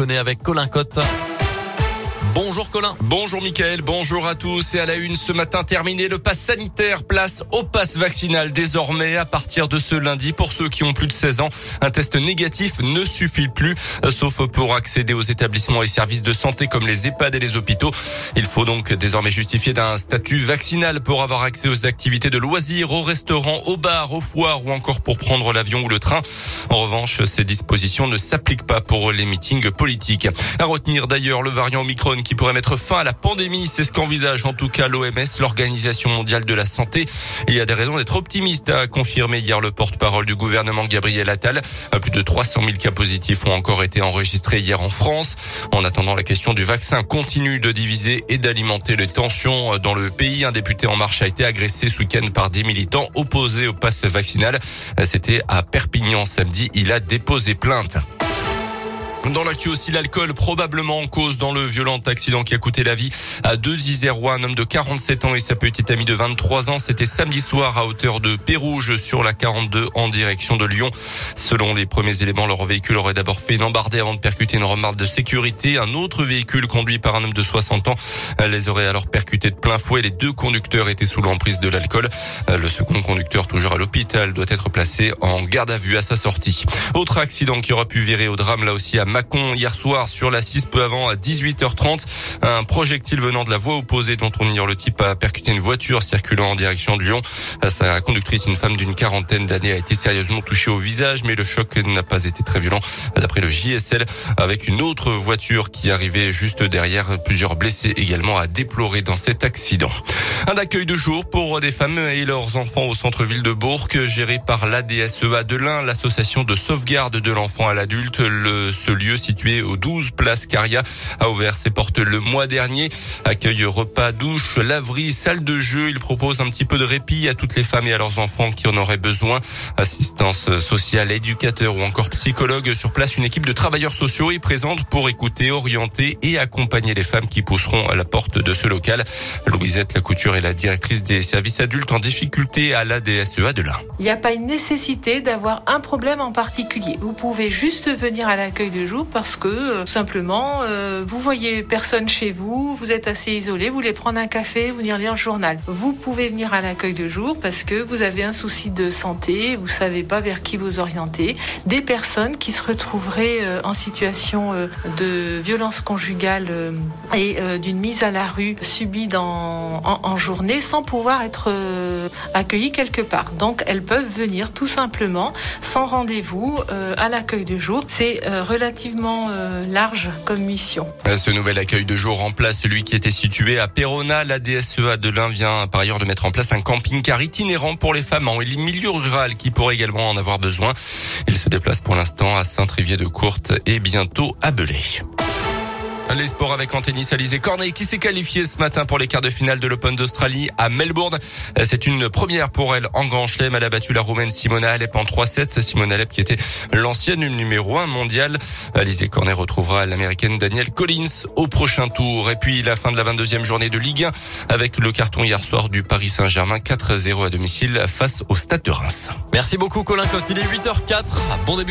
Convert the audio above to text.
connaît avec Colin Cotte. Bonjour Colin. Bonjour Mickaël, bonjour à tous. Et à la une ce matin terminé, le pass sanitaire place au pass vaccinal désormais à partir de ce lundi pour ceux qui ont plus de 16 ans. Un test négatif ne suffit plus, sauf pour accéder aux établissements et services de santé comme les EHPAD et les hôpitaux. Il faut donc désormais justifier d'un statut vaccinal pour avoir accès aux activités de loisirs, aux restaurants, aux bars, aux foires ou encore pour prendre l'avion ou le train. En revanche, ces dispositions ne s'appliquent pas pour les meetings politiques. À retenir d'ailleurs le variant Omicron qui pourrait mettre fin à la pandémie. C'est ce qu'envisage en tout cas l'OMS, l'Organisation mondiale de la santé. Il y a des raisons d'être optimiste, a confirmé hier le porte-parole du gouvernement Gabriel Attal. Plus de 300 000 cas positifs ont encore été enregistrés hier en France. En attendant, la question du vaccin continue de diviser et d'alimenter les tensions dans le pays. Un député en marche a été agressé ce week-end par des militants opposés au pass vaccinal. C'était à Perpignan samedi. Il a déposé plainte. Dans l'actu aussi, l'alcool probablement en cause dans le violent accident qui a coûté la vie à deux Isérois, un homme de 47 ans et sa petite amie de 23 ans. C'était samedi soir à hauteur de Pérouge sur la 42 en direction de Lyon. Selon les premiers éléments, leur véhicule aurait d'abord fait une embardée avant de percuter une remarque de sécurité. Un autre véhicule conduit par un homme de 60 ans les aurait alors percutés de plein fouet. Les deux conducteurs étaient sous l'emprise de l'alcool. Le second conducteur, toujours à l'hôpital, doit être placé en garde à vue à sa sortie. Autre accident qui aura pu virer au drame là aussi à Macon hier soir sur la 6 peu avant à 18h30. Un projectile venant de la voie opposée dont on ignore le type a percuté une voiture circulant en direction de Lyon. Sa conductrice, une femme d'une quarantaine d'années, a été sérieusement touchée au visage, mais le choc n'a pas été très violent. D'après le JSL, avec une autre voiture qui arrivait juste derrière, plusieurs blessés également à déplorer dans cet accident. Un accueil de jour pour des femmes et leurs enfants au centre-ville de Bourg, géré par l'ADSEA de l'Ain, l'association de sauvegarde de l'enfant à l'adulte. Le, ce lieu situé au 12 place Caria a ouvert ses portes le mois dernier. Accueil repas, douche, laverie, salle de jeu. Il propose un petit peu de répit à toutes les femmes et à leurs enfants qui en auraient besoin. Assistance sociale, éducateur ou encore psychologue sur place. Une équipe de travailleurs sociaux est présente pour écouter, orienter et accompagner les femmes qui pousseront à la porte de ce local. Louisette Lacouture est la directrice des services adultes en difficulté à la DSEA de l'Ain. Il n'y a pas une nécessité d'avoir un problème en particulier. Vous pouvez juste venir à l'accueil de parce que euh, simplement euh, vous voyez personne chez vous, vous êtes assez isolé, vous voulez prendre un café, vous venir lire le journal. Vous pouvez venir à l'accueil de jour parce que vous avez un souci de santé, vous savez pas vers qui vous orienter. Des personnes qui se retrouveraient euh, en situation de violence conjugale et d'une mise à la rue subie dans, en journée sans pouvoir être euh, accueillies quelque part. Donc elles peuvent venir tout simplement sans rendez-vous euh, à l'accueil de jour. C'est euh, relativement euh, large comme mission. Ce nouvel accueil de jour remplace celui qui était situé à Perona. La DSEA de l'Ain vient par ailleurs de mettre en place un camping-car itinérant pour les femmes en milieu rural qui pourraient également en avoir besoin. Il se déplace pour l'instant à Saint-Trivier-de-Courte et bientôt à Belay. Les sports avec en tennis Alizé Cornet qui s'est qualifiée ce matin pour les quarts de finale de l'Open d'Australie à Melbourne. C'est une première pour elle en Grand Chelem. Elle a battu la Roumaine Simona Alep en 3-7. Simona Alep qui était l'ancienne numéro 1 mondiale. Alizé Cornet retrouvera l'américaine Danielle Collins au prochain tour. Et puis la fin de la 22e journée de Ligue 1 avec le carton hier soir du Paris Saint-Germain 4-0 à domicile face au Stade de Reims. Merci beaucoup Colin Cotte. Il est 8h04. Bon début